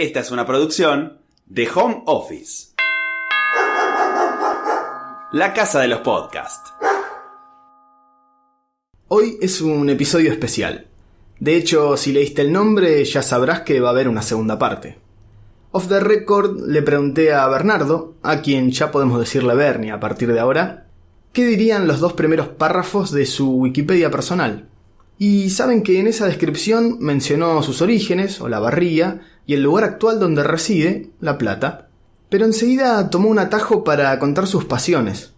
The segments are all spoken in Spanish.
Esta es una producción de Home Office. La casa de los podcasts. Hoy es un episodio especial. De hecho, si leíste el nombre ya sabrás que va a haber una segunda parte. Off the record le pregunté a Bernardo, a quien ya podemos decirle Bernie a partir de ahora, qué dirían los dos primeros párrafos de su Wikipedia personal. Y saben que en esa descripción mencionó sus orígenes, o la barría, y el lugar actual donde reside, La Plata. Pero enseguida tomó un atajo para contar sus pasiones,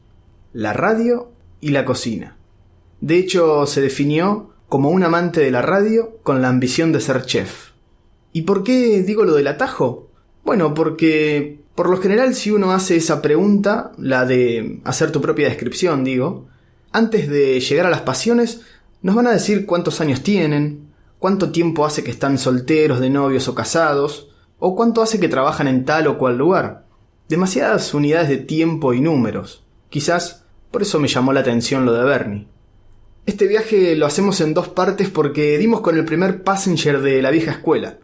la radio y la cocina. De hecho, se definió como un amante de la radio con la ambición de ser chef. ¿Y por qué digo lo del atajo? Bueno, porque por lo general si uno hace esa pregunta, la de hacer tu propia descripción, digo, antes de llegar a las pasiones, nos van a decir cuántos años tienen, cuánto tiempo hace que están solteros, de novios o casados, o cuánto hace que trabajan en tal o cual lugar. Demasiadas unidades de tiempo y números. Quizás por eso me llamó la atención lo de Bernie. Este viaje lo hacemos en dos partes porque dimos con el primer passenger de la vieja escuela.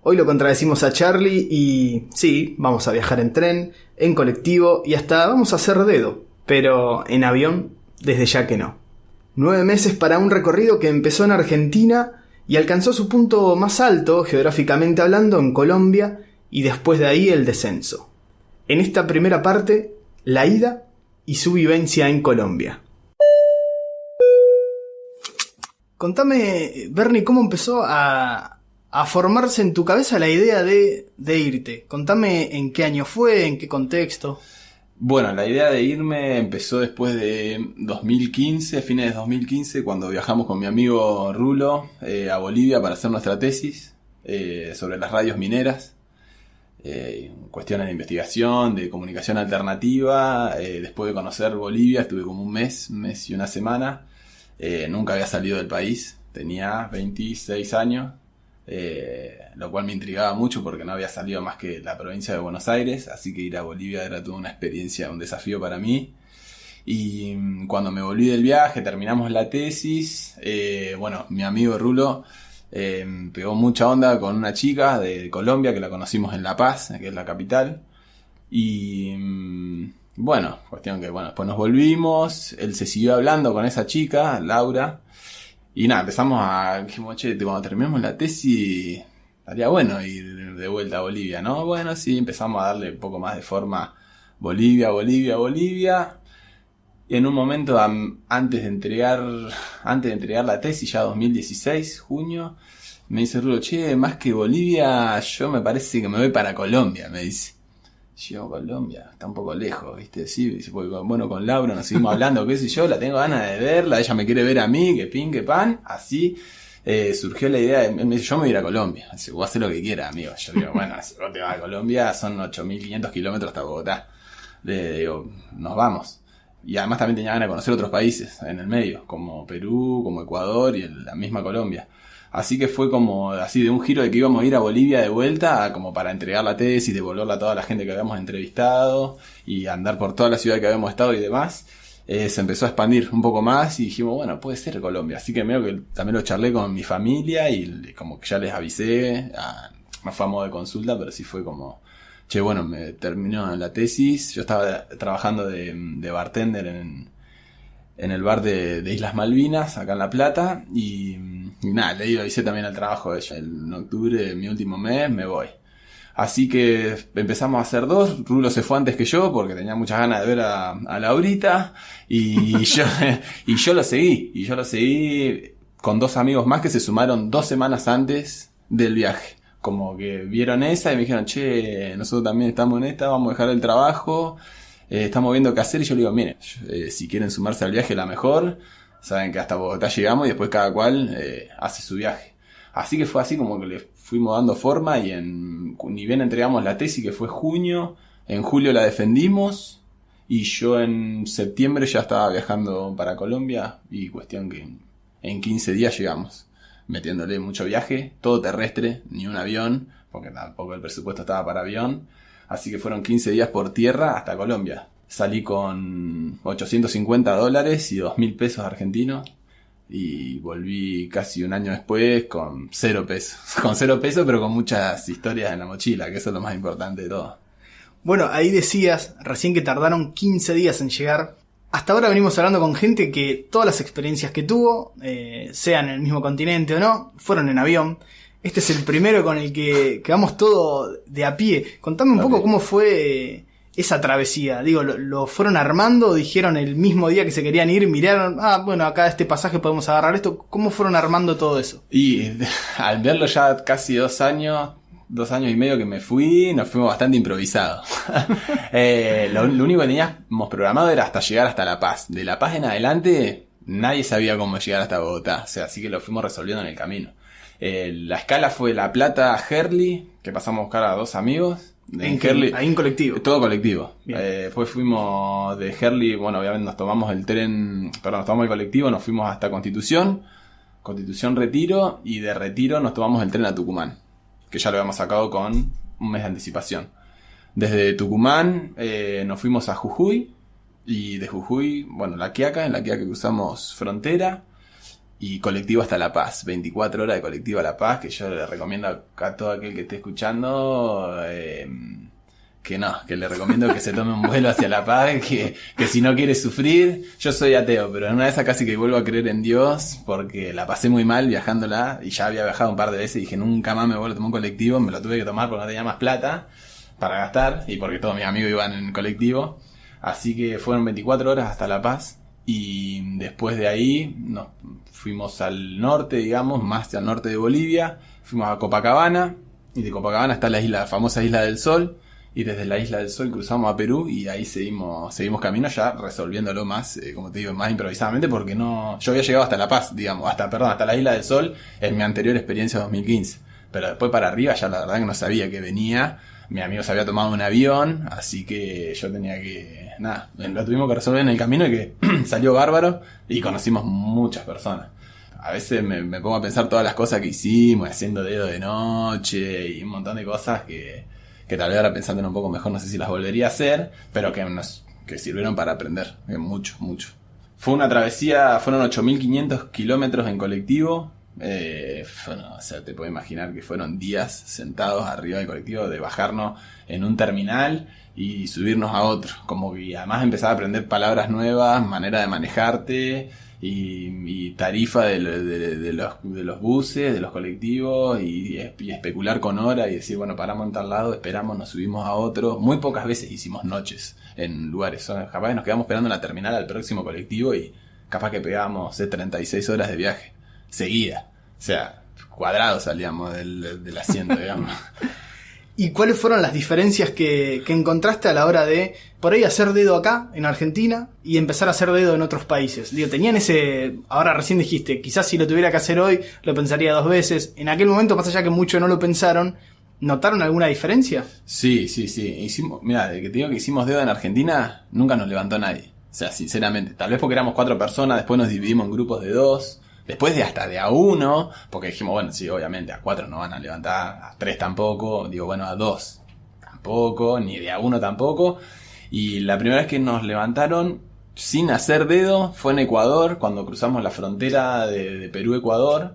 Hoy lo contradecimos a Charlie y sí, vamos a viajar en tren, en colectivo y hasta vamos a hacer dedo, pero en avión desde ya que no. Nueve meses para un recorrido que empezó en Argentina y alcanzó su punto más alto, geográficamente hablando, en Colombia y después de ahí el descenso. En esta primera parte, la ida y su vivencia en Colombia. Contame, Bernie, ¿cómo empezó a, a formarse en tu cabeza la idea de, de irte? Contame en qué año fue, en qué contexto. Bueno, la idea de irme empezó después de 2015, fines de 2015, cuando viajamos con mi amigo Rulo eh, a Bolivia para hacer nuestra tesis eh, sobre las radios mineras. Eh, cuestiones de investigación, de comunicación alternativa. después de conocer Bolivia, estuve como un mes, un mes y una semana. nunca había salido del país, tenía 26 años eh, lo cual me intrigaba mucho porque no había salido más que la provincia de Buenos Aires, así que ir a Bolivia era toda una experiencia, un desafío para mí. Y mm, cuando me volví del viaje, terminamos la tesis, eh, bueno, mi amigo Rulo eh, pegó mucha onda con una chica de Colombia que la conocimos en La Paz, que es la capital. Y mm, bueno, cuestión que, bueno, después nos volvimos, él se siguió hablando con esa chica, Laura. Y nada, empezamos a. Dijimos, che, cuando terminemos la tesis, estaría bueno ir de vuelta a Bolivia, ¿no? Bueno, sí, empezamos a darle un poco más de forma Bolivia, Bolivia, Bolivia. Y en un momento, antes de entregar antes de entregar la tesis, ya 2016, junio, me dice Rulo, che, más que Bolivia, yo me parece que me voy para Colombia, me dice. Yo, Colombia, está un poco lejos, ¿viste? Sí, bueno, con Laura nos seguimos hablando, qué sé yo, la tengo ganas de verla, ella me quiere ver a mí, que pin, que pan, así. Eh, surgió la idea, de, me yo me voy a ir a Colombia, así, vos haces lo que quieras, amigo. Yo digo, bueno, si vos te vas a Colombia, son 8.500 kilómetros hasta Bogotá. Le digo, nos vamos. Y además también tenía ganas de conocer otros países en el medio, como Perú, como Ecuador y la misma Colombia. Así que fue como así de un giro de que íbamos a ir a Bolivia de vuelta, como para entregar la tesis, devolverla a toda la gente que habíamos entrevistado y andar por toda la ciudad que habíamos estado y demás. Eh, se empezó a expandir un poco más y dijimos, bueno, puede ser Colombia. Así que medio que también lo charlé con mi familia y como que ya les avisé, no fue a modo de consulta, pero sí fue como, che, bueno, me terminó la tesis, yo estaba trabajando de, de bartender en, en el bar de, Islas Malvinas, acá en La Plata, y, nada, le avisé también al trabajo de ella. En octubre, mi último mes, me voy. Así que empezamos a hacer dos. Rulo se fue antes que yo porque tenía muchas ganas de ver a, a Laurita. Y yo, y yo lo seguí. Y yo lo seguí con dos amigos más que se sumaron dos semanas antes del viaje. Como que vieron esa y me dijeron, che, nosotros también estamos en esta, vamos a dejar el trabajo. Eh, estamos viendo qué hacer y yo le digo, miren, eh, si quieren sumarse al viaje, la mejor. Saben que hasta Bogotá llegamos y después cada cual eh, hace su viaje. Así que fue así como que le fuimos dando forma y en, ni bien entregamos la tesis que fue junio, en julio la defendimos y yo en septiembre ya estaba viajando para Colombia y cuestión que en 15 días llegamos, metiéndole mucho viaje, todo terrestre, ni un avión, porque tampoco el presupuesto estaba para avión Así que fueron 15 días por tierra hasta Colombia. Salí con 850 dólares y 2.000 pesos argentinos. Y volví casi un año después con cero pesos. Con cero pesos, pero con muchas historias en la mochila, que eso es lo más importante de todo. Bueno, ahí decías recién que tardaron 15 días en llegar. Hasta ahora venimos hablando con gente que todas las experiencias que tuvo, eh, sean en el mismo continente o no, fueron en avión. Este es el primero con el que, que vamos todo de a pie. Contame un A poco pie. cómo fue esa travesía. Digo, ¿lo, lo fueron armando? ¿Dijeron el mismo día que se querían ir? ¿Miraron? Ah, bueno, acá este pasaje podemos agarrar esto. ¿Cómo fueron armando todo eso? Y al verlo ya casi dos años, dos años y medio que me fui, nos fuimos bastante improvisados. Eh, lo, lo único que teníamos programado era hasta llegar hasta La Paz. De La Paz en adelante, nadie sabía cómo llegar hasta Bogotá. O sea, así que lo fuimos resolviendo en el camino. Eh, la escala fue La Plata a Herli, que pasamos a buscar a dos amigos. En Herli, ahí en colectivo. todo colectivo. Eh, después fuimos de Herli, bueno, obviamente nos tomamos el tren, perdón, nos tomamos el colectivo, nos fuimos hasta Constitución, Constitución Retiro, y de Retiro nos tomamos el tren a Tucumán, que ya lo habíamos sacado con un mes de anticipación. Desde Tucumán eh, nos fuimos a Jujuy, y de Jujuy, bueno, La Quiaca, en La Quiaca cruzamos frontera, y colectivo hasta La Paz, 24 horas de colectivo a La Paz, que yo le recomiendo a, todo aquel que esté escuchando, eh, que no, que le recomiendo que se tome un vuelo hacia La Paz, que, que si no quiere sufrir, yo soy ateo, pero en una de esas casi que vuelvo a creer en Dios, porque la pasé muy mal viajándola, y ya había viajado un par de veces y dije, nunca más me vuelvo a tomar un colectivo, me lo tuve que tomar porque no tenía más plata para gastar, y porque todos mis amigos iban en colectivo, así que fueron 24 horas hasta La Paz, y después de ahí nos fuimos al norte, digamos, más al norte de Bolivia, fuimos a Copacabana, y de Copacabana está la isla, la famosa Isla del Sol, y desde la Isla del Sol cruzamos a Perú y ahí seguimos, seguimos camino ya resolviéndolo más, eh, como te digo, más improvisadamente porque no, yo había llegado hasta La Paz, digamos, hasta, perdón, hasta la Isla del Sol en mi anterior experiencia 2015. Pero después para arriba ya la verdad que no sabía que venía. Mi amigo se había tomado un avión, así que yo tenía que, nada, lo tuvimos que resolver en el camino y que salió bárbaro y conocimos muchas personas. A veces me, me pongo a pensar todas las cosas que hicimos, haciendo dedo de noche y un montón de cosas que, que tal vez ahora pensándolo un poco mejor no sé si las volvería a hacer, pero que nos que sirvieron para aprender, que mucho, mucho. Fue una travesía, fueron 8.500 kilómetros en colectivo. Eh, bueno, o sea, te puedo imaginar que fueron días sentados arriba del colectivo, de bajarnos en un terminal y subirnos a otro. Como que además empezar a aprender palabras nuevas, manera de manejarte y, tarifa de, lo- de- de los, de los buses, de los colectivos y, especular con hora y decir, bueno, paramos en tal lado, esperamos, nos subimos a otro. Muy pocas veces hicimos noches en lugares. Capaz nos quedamos esperando en la terminal al próximo colectivo y capaz que pegábamos eh, 36 horas de viaje seguida. O sea, cuadrados salíamos del, del asiento, digamos. ¿Y cuáles fueron las diferencias que, que encontraste a la hora de por ahí hacer dedo acá, en Argentina, y empezar a hacer dedo en otros países? Digo, tenían ese. Ahora recién dijiste, quizás si lo tuviera que hacer hoy, lo pensaría dos veces. En aquel momento, más allá que muchos no lo pensaron, ¿notaron alguna diferencia? Sí, sí, sí. Hicimos, mira, de que te digo que hicimos dedo en Argentina, nunca nos levantó nadie. O sea, sinceramente, tal vez porque éramos cuatro personas, después nos dividimos en grupos de dos, después de hasta de a uno, porque dijimos, bueno, sí, obviamente a cuatro no van a levantar, a tres tampoco, digo, bueno, a dos tampoco, ni de a uno tampoco. Y la primera vez que nos levantaron sin hacer dedo fue en Ecuador, cuando cruzamos la frontera de, de Perú-Ecuador.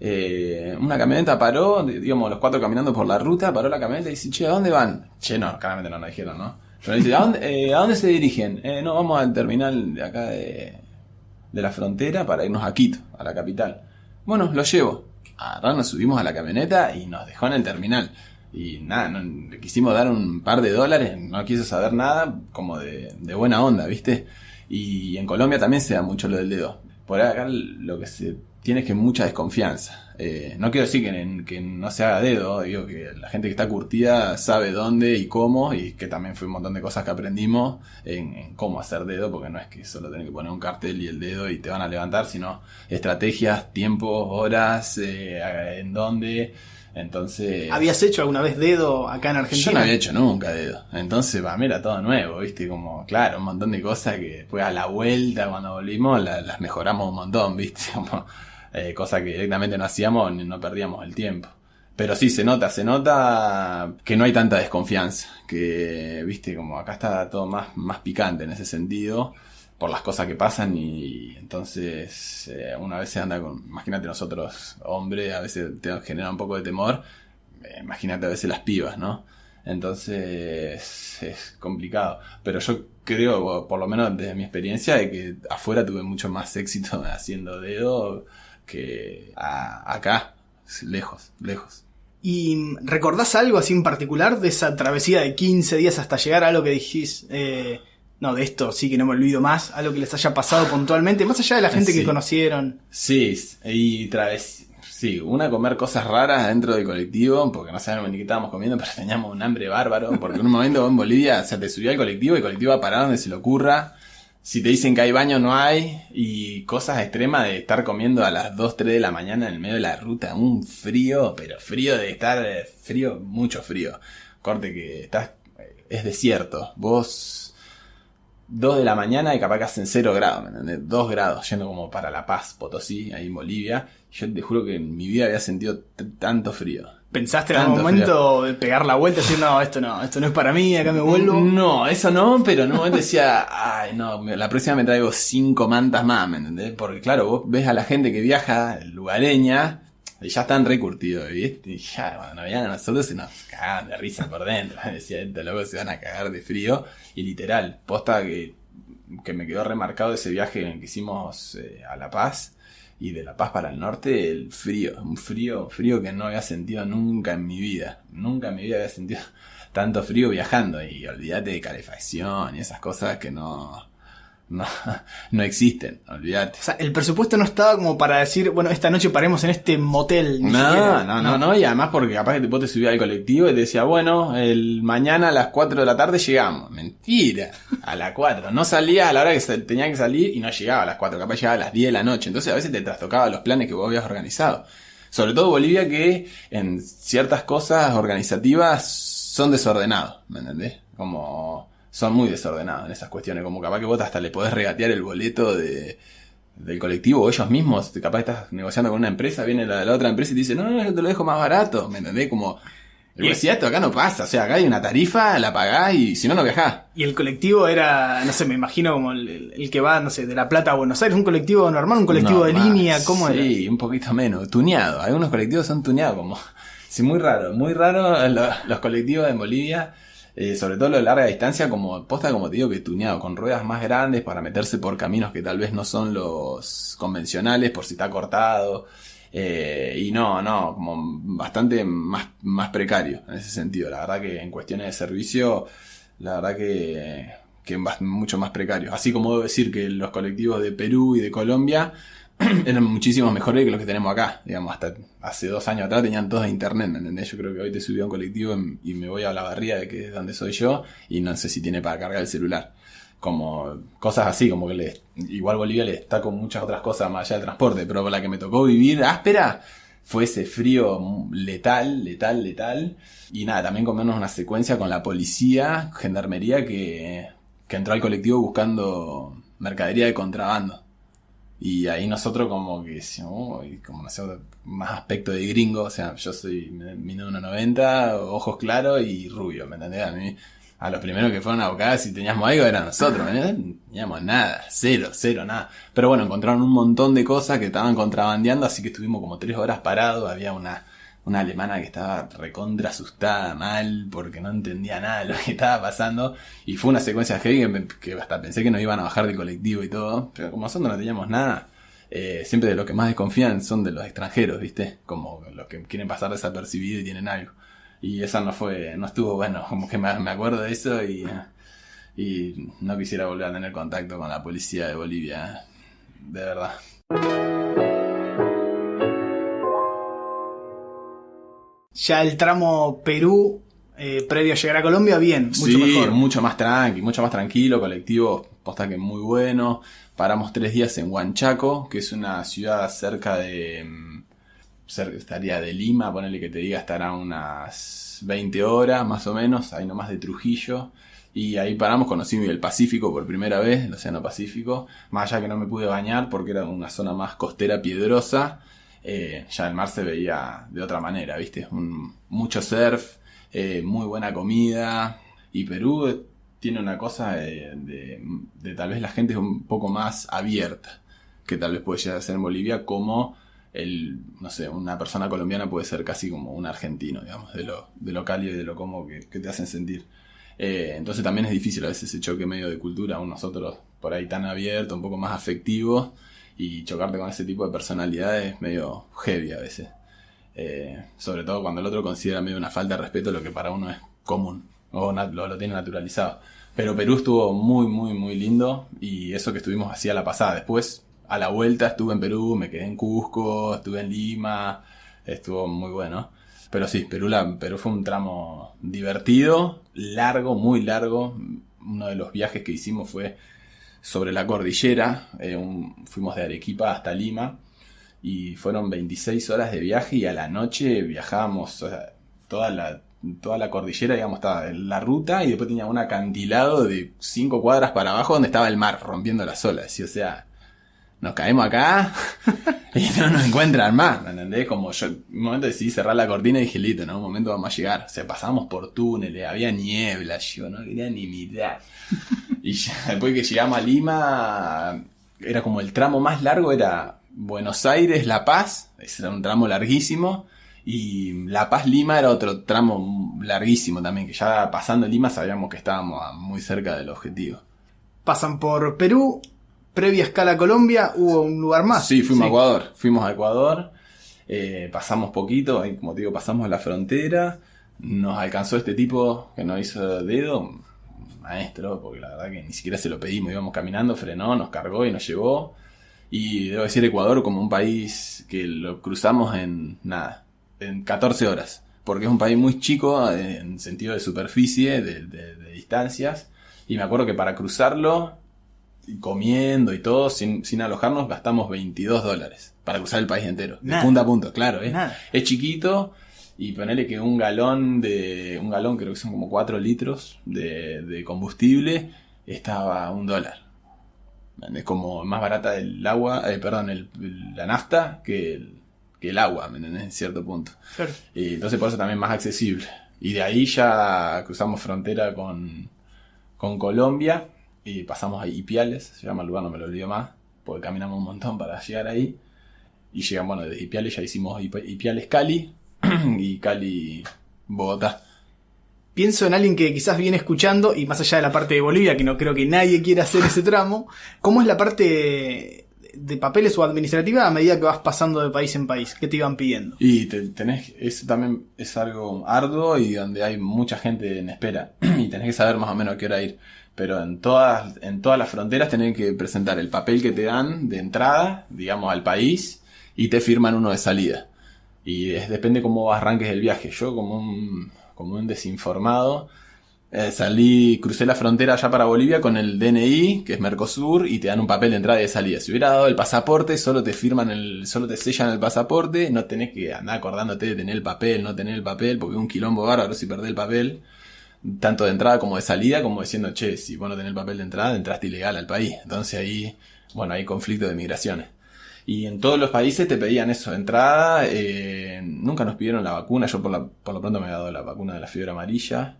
Eh, una camioneta paró, digamos, los cuatro caminando por la ruta, paró la camioneta y dice, che, ¿a dónde van? Che, no, claramente no nos dijeron, ¿no? Pero dice, ¿a dónde, eh, ¿a dónde se dirigen? "Eh, no, vamos al terminal de acá de, de la frontera para irnos a Quito, a la capital. Bueno, lo llevo. Ahora nos subimos a la camioneta y nos dejó en el terminal. Y nada, le quisimos dar un par de dólares, no quiso saber nada, como de, de buena onda, ¿viste? Y en Colombia también se da mucho lo del dedo. Por acá lo que se tiene es que mucha desconfianza. Eh, no quiero decir que, que no se haga dedo, digo que la gente que está curtida sabe dónde y cómo, y que también fue un montón de cosas que aprendimos en, en cómo hacer dedo, porque no es que solo tenés que poner un cartel y el dedo y te van a levantar, sino estrategias, tiempos, horas, eh, en dónde. Entonces. ¿Habías hecho alguna vez dedo acá en Argentina? Yo no había hecho nunca dedo. Entonces, para mí era todo nuevo, ¿viste? Como, claro, un montón de cosas que después a la vuelta, cuando volvimos, la- las mejoramos un montón, ¿viste? Como, eh, cosas que directamente no hacíamos ni no perdíamos el tiempo. Pero sí, se nota, se nota que no hay tanta desconfianza. Que, viste, como acá está todo más, más picante en ese sentido. Por las cosas que pasan y entonces eh, una vez anda con, imagínate nosotros hombres, a veces te genera un poco de temor, eh, imagínate a veces las pibas, ¿no? Entonces es complicado, pero yo creo, por lo menos desde mi experiencia, de que afuera tuve mucho más éxito haciendo dedo que acá, lejos, lejos. ¿Y recordás algo así en particular de esa travesía de 15 días hasta llegar a lo que dijís? Eh, no, de esto sí que no me olvido más, algo que les haya pasado puntualmente, más allá de la gente que conocieron. Sí, y travesía. Sí, una comer cosas raras dentro del colectivo, porque no sabíamos ni qué estábamos comiendo, pero teníamos un hambre bárbaro, porque en un momento en Bolivia se te subía el colectivo y el colectivo va a parar donde se le ocurra. Si te dicen que hay baño, no hay. Y cosas extremas de estar comiendo a las 2, 3 de la mañana en el medio de la ruta. Un frío, pero frío de estar frío, mucho frío. Corte que estás, eh, es desierto. Vos 2 de la mañana y capaz que hacen 0 grados, ¿me entendés? 2 grados, yendo como para La Paz, Potosí, ahí en Bolivia. Yo te juro que en mi vida había sentido tanto frío. ¿Pensaste en algún momento de pegar la vuelta y decir, no, esto no, esto no es para mí, acá me vuelvo? No, eso no, pero en un momento decía, ay, no, la próxima me traigo 5 mantas más, ¿me entendés? Porque claro, vos ves a la gente que viaja, lugareña, y ya están recurtidos. Y ya, cuando veían a nosotros se nos cagaban de risa por dentro. Decía, estos locos se van a cagar de frío. Y literal, posta que, que me quedó remarcado ese viaje que hicimos eh, a La Paz. Y de La Paz para el norte, el frío. Un frío, frío que no había sentido nunca en mi vida. Nunca en mi vida había sentido tanto frío viajando. Y olvídate de calefacción y esas cosas que no no, no existen, olvídate. O sea, el presupuesto no estaba como para decir, bueno, esta noche paremos en este motel. no, no, no, no, y además porque capaz que vos te subías al colectivo y te decía, bueno, el mañana a las 4 de la tarde llegamos. Mentira, a las 4. No salía a la hora que tenía que salir y no llegaba a las 4, capaz llegaba a las 10 de la noche. Entonces a veces te trastocaba los planes que vos habías organizado. Sobre todo Bolivia que en ciertas cosas organizativas son desordenados, ¿me entendés? Como son muy desordenados en esas cuestiones. Como capaz que vos hasta le podés regatear el boleto de, del colectivo o ellos mismos. Capaz estás negociando con una empresa, viene la, la otra empresa y te dice, no, no, yo te lo dejo más barato. ¿Me entendés? Como. Y decía, esto acá no pasa, o sea, acá hay una tarifa, la pagás y si no, no viajás. Y el colectivo era, no sé, me imagino como el, que va, no sé, de La Plata a Buenos Aires, un colectivo normal, un colectivo de línea, ¿cómo sí, era? Sí, un poquito menos, tuneado. Algunos colectivos son tuneados, como. Sí, muy raro, muy raro los, los colectivos en Bolivia. Eh, sobre todo lo de larga distancia, como posta, como te digo, que tuneado, con ruedas más grandes para meterse por caminos que tal vez no son los convencionales, por si está cortado. Eh, y no, no, como bastante más, más precario en ese sentido. La verdad que en cuestiones de servicio, la verdad que, que mucho más precario. Así como debo decir que los colectivos de Perú y de Colombia eran muchísimo mejores que los que tenemos acá. Digamos, hasta hace dos años atrás tenían todos internet, ¿me entendés? Yo creo que hoy te subí a un colectivo y me voy a la barría de que es donde soy yo y no sé si tiene para cargar el celular. Como cosas así, como que le, igual Bolivia le está con muchas otras cosas más allá del transporte, pero la que me tocó vivir áspera fue ese frío letal, letal, letal. Y nada, también comernos una secuencia con la policía, gendarmería, que, que entró al colectivo buscando mercadería de contrabando. Y ahí nosotros como que como no sé, más aspecto de gringo, o sea, yo soy mido 1,90, ojos claros y rubio, ¿me entendés? A mí, a los primeros que fueron a buscar si teníamos algo eran nosotros, ¿me entendés? Teníamos nada, cero, cero, nada. Pero bueno, encontraron un montón de cosas que estaban contrabandeando, así que estuvimos como tres horas parados, había una una alemana que estaba recontra asustada mal porque no entendía nada de lo que estaba pasando y fue una secuencia que, hasta pensé que nos iban a bajar del colectivo y todo, pero como nosotros no teníamos nada, eh, siempre de los que más desconfían son de los extranjeros, ¿viste? Como los que quieren pasar desapercibido y tienen algo. Y esa no fue, no estuvo bueno, como que me, acuerdo de eso y, y no quisiera volver a tener contacto con la policía de Bolivia, de verdad. Ya el tramo Perú, eh, previo a llegar a Colombia, bien, mucho sí, mejor. mucho más tranqui, mucho más tranquilo, colectivo, posta que muy bueno. Paramos tres días en Huanchaco, que es una ciudad cerca de... Mm, estaría de Lima, ponele que te diga, estará unas 20 horas más o menos, ahí nomás de Trujillo. Y ahí paramos, conocí el Pacífico por primera vez, el Océano Pacífico. Más allá que no me pude bañar porque era una zona más costera, piedrosa. Eh, ya el mar se veía de otra manera, ¿viste? mucho surf, eh, muy buena comida. Y Perú tiene una cosa de, de- tal vez la gente es un poco más abierta que tal vez puede llegar a ser en Bolivia, como el, no sé, una persona colombiana puede ser casi como un argentino, digamos, de lo, de lo cálido y de lo cómodo que, te hacen sentir. Eh, entonces también es difícil a veces ese choque medio de cultura, aún nosotros por ahí tan abiertos, un poco más afectivos, y chocarte con ese tipo de personalidades es medio heavy a veces. Eh, sobre todo cuando el otro considera medio una falta de respeto lo que para uno es común, o lo, lo tiene naturalizado. Pero Perú estuvo muy, muy, muy lindo, y eso que estuvimos así a la pasada. Después, a la vuelta, estuve en Perú, me quedé en Cusco, estuve en Lima, estuvo muy bueno. Pero sí, Perú, la, Perú fue un tramo divertido, largo, muy largo. Uno de los viajes que hicimos fue sobre la cordillera. eh, fuimos de Arequipa hasta Lima y fueron 26 horas de viaje y a la noche viajábamos toda la toda la cordillera, digamos, estaba en la ruta y después tenía un acantilado de 5 cuadras para abajo donde estaba el mar rompiendo las olas. Y o sea, nos caemos acá y no nos encuentran más, ¿me entendés? Como yo, en un momento decidí cerrar la cortina y dije, listo, en un momento vamos a llegar. O sea, pasamos por túneles, había niebla, yo no quería ni mirar. Y ya, después que llegamos a Lima, era como el tramo más largo, era Buenos Aires, La Paz, ese era un tramo larguísimo. Y La Paz Lima era otro tramo larguísimo también, que ya pasando Lima sabíamos que estábamos muy cerca del objetivo. Pasan por Perú, previa escala Colombia, hubo un lugar más. Sí, fuimos a Ecuador. Fuimos a Ecuador. eh, pasamos poquito, ahí, como te digo, pasamos la frontera. Nos alcanzó este tipo que nos hizo dedo, maestro, porque la verdad que ni siquiera se lo pedimos. Íbamos caminando, frenó, nos cargó y nos llevó. Y debo decir Ecuador como un país que lo cruzamos en nada, en 14 horas. Porque es un país muy chico en sentido de superficie, de, de- de distancias. Y me acuerdo que para cruzarlo, y comiendo y todo, sin, sin alojarnos, gastamos 22 dólares para cruzar el país entero. De punta a punta, claro. Es, Nada. es chiquito y ponerle que un galón de. Un galón, creo que son como 4 litros de, de combustible, estaba a un dólar. Es como más barata el agua, eh, perdón, el- el- la nafta que el, que el agua, ¿me entendés? En cierto punto. Claro. Y entonces por eso también más accesible. Y de ahí ya cruzamos frontera con, con Colombia y pasamos a Ipiales, se llama el lugar, no me lo olvido más, porque caminamos un montón para llegar ahí. Y llegamos, bueno, desde Ipiales ya hicimos Ipi- Ipiales Cali y Cali Bogotá. Pienso en alguien que quizás viene escuchando, y más allá de la parte de Bolivia, que no creo que nadie quiera hacer ese tramo, ¿cómo es la parte de papeles o administrativa a medida que vas pasando de país en país? ¿Qué te iban pidiendo? Y te- tenés, eso también es algo arduo y donde hay mucha gente en espera. y tenés que saber más o menos a qué hora ir. Pero en todas, en todas las fronteras tenés que presentar el papel que te dan de entrada, digamos, al país, y te firman uno de salida. Y es- depende cómo arranques el viaje. Yo como un, como un desinformado, eh, salí, crucé la frontera allá para Bolivia con el DNI, que es Mercosur, y te dan un papel de entrada y de salida. Si hubiera dado el pasaporte, solo te firman el, solo te sellan el pasaporte, no tenés que andar acordándote de tener el papel, no tener el papel, porque un quilombo bárbaro si perdés el papel, tanto de entrada como de salida, como diciendo, che, si vos no tenés el papel de entrada, entraste ilegal al país. Entonces ahí, bueno, hay conflicto de migraciones. Y en todos los países te pedían eso, entrada, eh, nunca nos pidieron la vacuna, yo por, la, por lo pronto me he dado la vacuna de la fiebre amarilla,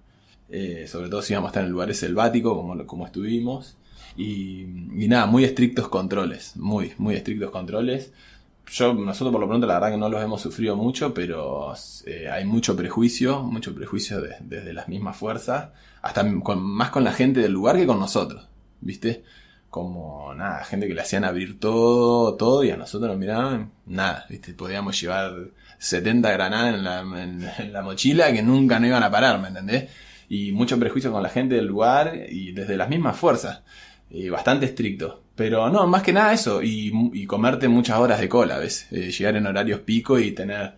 eh, sobre todo si íbamos a estar en lugares selváticos como, como estuvimos. Y nada, muy estrictos controles, muy, muy estrictos controles. Yo, nosotros por lo pronto la verdad que no los hemos sufrido mucho, pero eh, hay mucho prejuicio, mucho prejuicio de- desde las mismas fuerzas, hasta más con la gente del lugar que con nosotros, ¿viste? Como nada, gente que le hacían abrir todo, todo y a nosotros nos miraban, nada, ¿viste? Podíamos llevar 70 granadas en la, en la mochila que nunca no iban a parar, ¿me entendés? Y mucho prejuicio con la gente del lugar y desde las mismas fuerzas. Y bastante estricto. Pero no, más que nada eso. Y, y comerte muchas horas de cola a veces. Eh, llegar en horarios pico y tener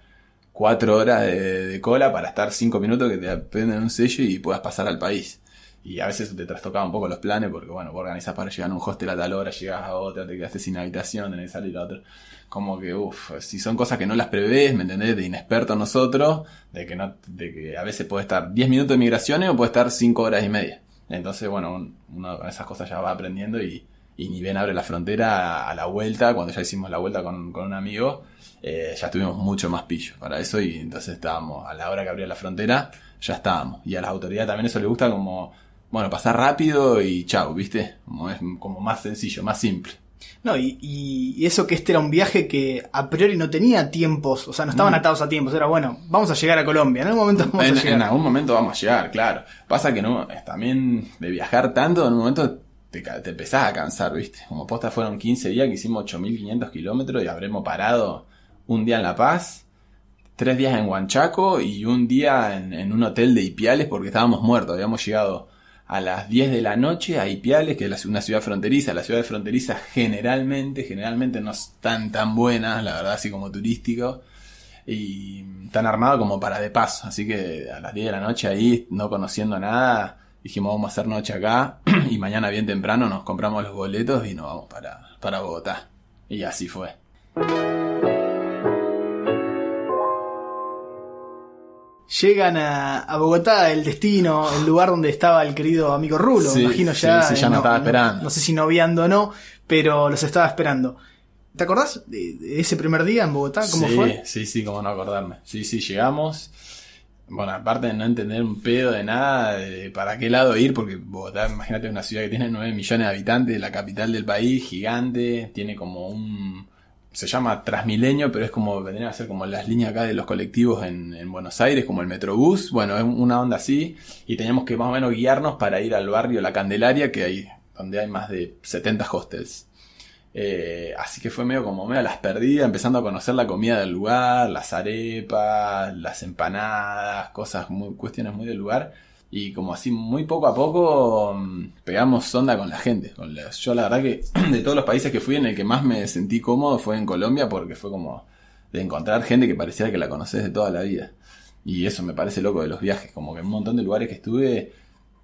cuatro horas de, cola para estar cinco minutos que te apenden un sello y puedas pasar al país. Y a veces te trastocaba un poco los planes porque, bueno, vos organizás para llegar a un hostel a tal hora, llegás a otra, te quedaste sin habitación, tenés que salir a otra. Como que, uff, si son cosas que no las prevés, ¿me entendés? De inexpertos nosotros, de que no, de que a veces puede estar 10 minutos de migraciones o puede estar 5 horas y media. Entonces, bueno, un- uno con esas cosas ya va aprendiendo y, y ni bien abre la frontera a, a la vuelta, cuando ya hicimos la vuelta con, con un amigo, eh, ya tuvimos mucho más pillo para eso y entonces estábamos, a la hora que abría la frontera, ya estábamos. Y a las autoridades también eso les gusta como bueno, pasar rápido y chau, ¿viste? Como es como más sencillo, más simple. No, y, y eso que este era un viaje que a priori no tenía tiempos, o sea, no estaban Mm. atados a tiempos, era bueno, vamos a llegar a Colombia, en algún momento vamos En, a llegar. en algún momento vamos a llegar, claro. Pasa que no, también de viajar tanto, en un momento te, te empezás a cansar, ¿viste? Como posta fueron 15 días que hicimos 8.500 kilómetros y habremos parado un día en La Paz, tres días en Huanchaco y un día en, en un hotel de Ipiales porque estábamos muertos. Habíamos llegado a las 10 de la noche a Ipiales, que es una ciudad fronteriza. Las ciudades fronterizas generalmente, generalmente no están tan buenas, la verdad, así como turístico. Y tan armado como para de paso. Así que a las 10 de la noche ahí, no conociendo nada, dijimos vamos a hacer noche acá. y mañana bien temprano nos compramos los boletos y nos vamos para, para Bogotá. Y así fue. Llegan a, a Bogotá, el destino, el lugar donde estaba el querido amigo Rulo, Sí, imagino sí, ya. sí, ya eh, nos estaba esperando. No, sé si noviando o no, pero los estaba esperando. ¿Te acordás de, de ese primer día en Bogotá? ¿Cómo sí, fue? Sí, sí, cómo no acordarme. Sí, sí, llegamos. Bueno, aparte de no entender un pedo de nada, de para qué lado ir, porque Bogotá, imagínate, es una ciudad que tiene 9 millones de habitantes, la capital del país, gigante, tiene como un... Se llama Transmilenio, pero es como, vendría a ser como las líneas acá de los colectivos en, en Buenos Aires, como el Metrobús, bueno, es una onda así, y teníamos que más o menos guiarnos para ir al barrio La Candelaria, que hay, donde hay más de 70 hostels. Eh, así que fue medio como medio a las perdidas, empezando a conocer la comida del lugar, las arepas, las empanadas, cosas muy, cuestiones muy del lugar. Y como así, muy poco a poco mm, pegamos onda con la gente. Con la- yo la verdad que de todos los países que fui, en el que más me sentí cómodo fue en Colombia, porque fue como de encontrar gente que parecía que la conoces de toda la vida. Y eso me parece loco de los viajes, como que en un montón de lugares que estuve,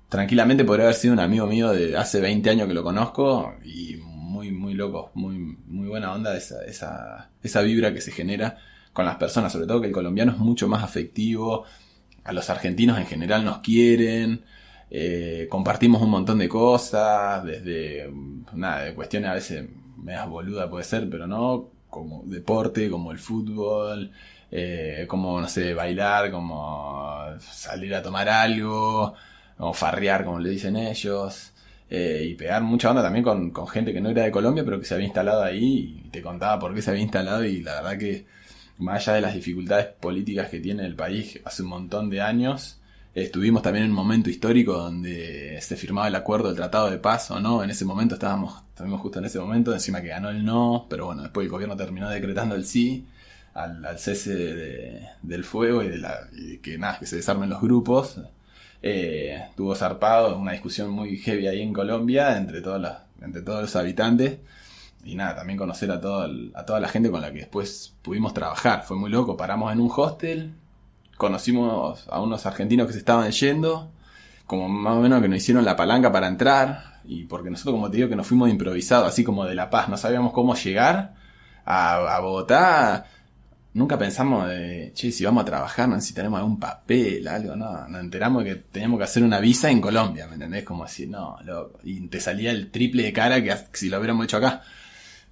tranquilamente podría haber sido un amigo mío de hace 20 años que lo conozco y muy, muy loco, muy, muy buena onda esa, esa, esa vibra que se genera con las personas, sobre todo que el colombiano es mucho más afectivo, a los argentinos en general nos quieren, eh, compartimos un montón de cosas, desde, mm, nada, de cuestiones a veces medias boluda puede ser, pero no, como deporte, como el fútbol, eh, como, no sé, bailar, como salir a tomar algo, o farrear, como le dicen ellos, eh, y pegar mucha onda también con, con gente que no era de Colombia, pero que se había instalado ahí, y te contaba por qué se había instalado, y la verdad que, más allá de las dificultades políticas que tiene el país hace un montón de años, estuvimos también en un momento histórico donde se firmaba el acuerdo del Tratado de Paz, o no, en ese momento estábamos, estuvimos justo en ese momento, encima que ganó el no, pero bueno, después el gobierno terminó decretando el sí al, cese de- del fuego y de la, que nada, que se desarmen los grupos. Eh, tuvo zarpado una discusión muy heavy ahí en Colombia entre todas las, entre todos los habitantes. Y nada, también conocer a, todo el- a toda la gente con la que después pudimos trabajar. Fue muy loco. Paramos en un hostel, conocimos a unos argentinos que se estaban yendo, como más o menos que nos hicieron la palanca para entrar. Y porque nosotros, como te digo, que nos fuimos improvisados, así como de La Paz, no sabíamos cómo llegar a, Bogotá. Nunca pensamos de, che, si vamos a trabajar, si tenemos algún papel, algo, no. Nos enteramos de que teníamos que hacer una visa en Colombia, ¿me entendés? Como así, no, loco. Y te salía el triple de cara que si lo hubiéramos hecho acá.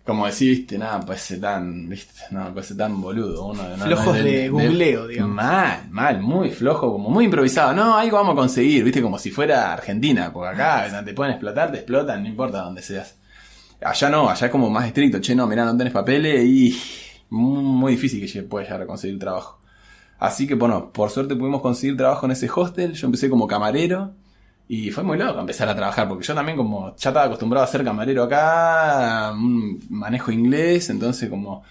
Como decir, viste, nada, ser tan, viste, no, ser tan boludo. Uno, no, no Flojos es de googleo, digamos. Mal, mal, muy flojo, como muy improvisado. No, algo vamos a conseguir, viste, como si fuera Argentina, porque acá donde te pueden explotar, te explotan, no importa dónde seas. Allá no, allá es como más estricto, che, no, mirá, no tenés papeles y muy, difícil que puedas llegar a conseguir trabajo. Así que bueno, por suerte pudimos conseguir trabajo en ese hostel, yo empecé como camarero y fue muy loco empezar a trabajar, porque yo también como ya estaba acostumbrado a ser camarero acá, manejo inglés, entonces como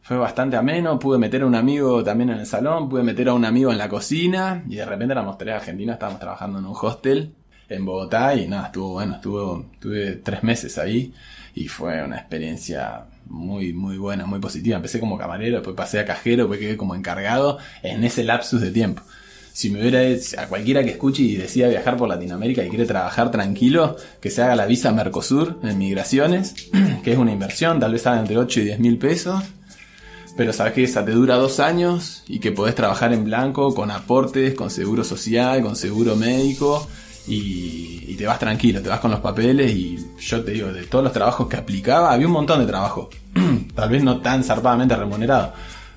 fue bastante ameno, pude meter a un amigo también en el salón, pude meter a un amigo en la cocina y de repente éramos tres argentinos, estábamos trabajando en un hostel en Bogotá y nada, estuvo bueno, estuvo, tuve tres meses ahí y fue una experiencia muy, muy buena, muy positiva. Empecé como camarero, después pasé a cajero, después quedé como encargado en ese lapsus de tiempo. Si me hubiera a cualquiera que escuche y decida viajar por Latinoamérica y quiere trabajar tranquilo, que se haga la visa Mercosur en migraciones, que es una inversión, tal vez sale entre 8 y 10 mil pesos, pero sabes que esa te dura dos años y que podés trabajar en blanco, con aportes, con seguro social, con seguro médico y, y te vas tranquilo, te vas con los papeles y yo te digo, de todos los trabajos que aplicaba, había un montón de trabajo, tal vez no tan zarpadamente remunerado,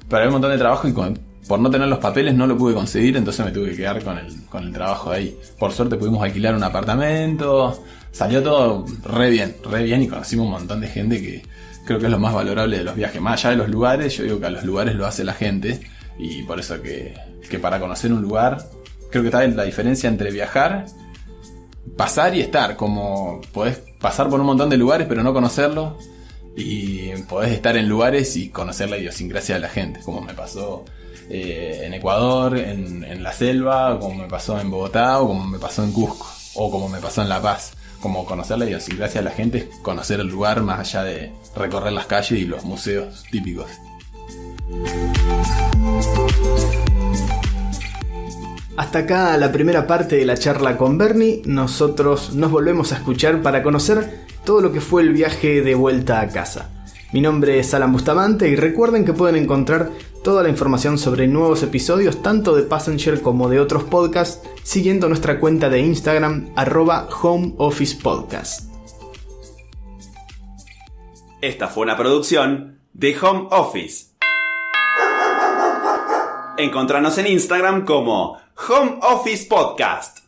pero había un montón de trabajo y con- por no tener los papeles no lo pude conseguir, entonces me tuve que quedar con el, con el trabajo ahí. Por suerte pudimos alquilar un apartamento, salió todo re bien, re bien y conocimos un montón de gente que creo que es lo más valorable de los viajes. Más allá de los lugares, yo digo que a los lugares lo hace la gente y por eso que, que para conocer un lugar, creo que está la diferencia entre viajar, pasar y estar, como podés pasar por un montón de lugares pero no conocerlo y podés estar en lugares y conocer la idiosincrasia de la gente, como me pasó eh, en Ecuador, en, la selva, como me pasó en Bogotá o como me pasó en Cusco o como me pasó en La Paz. Como conocer la idiosincrasia de la gente es conocer el lugar más allá de recorrer las calles y los museos típicos. Hasta acá la primera parte de la charla con Bernie, nosotros nos volvemos a escuchar para conocer todo lo que fue el viaje de vuelta a casa. Mi nombre es Alan Bustamante y recuerden que pueden encontrar toda la información sobre nuevos episodios tanto de Passenger como de otros podcasts siguiendo nuestra cuenta de Instagram arroba Home Office Podcast. Esta fue una producción de Home Office. Encontranos en Instagram como Home Office Podcast.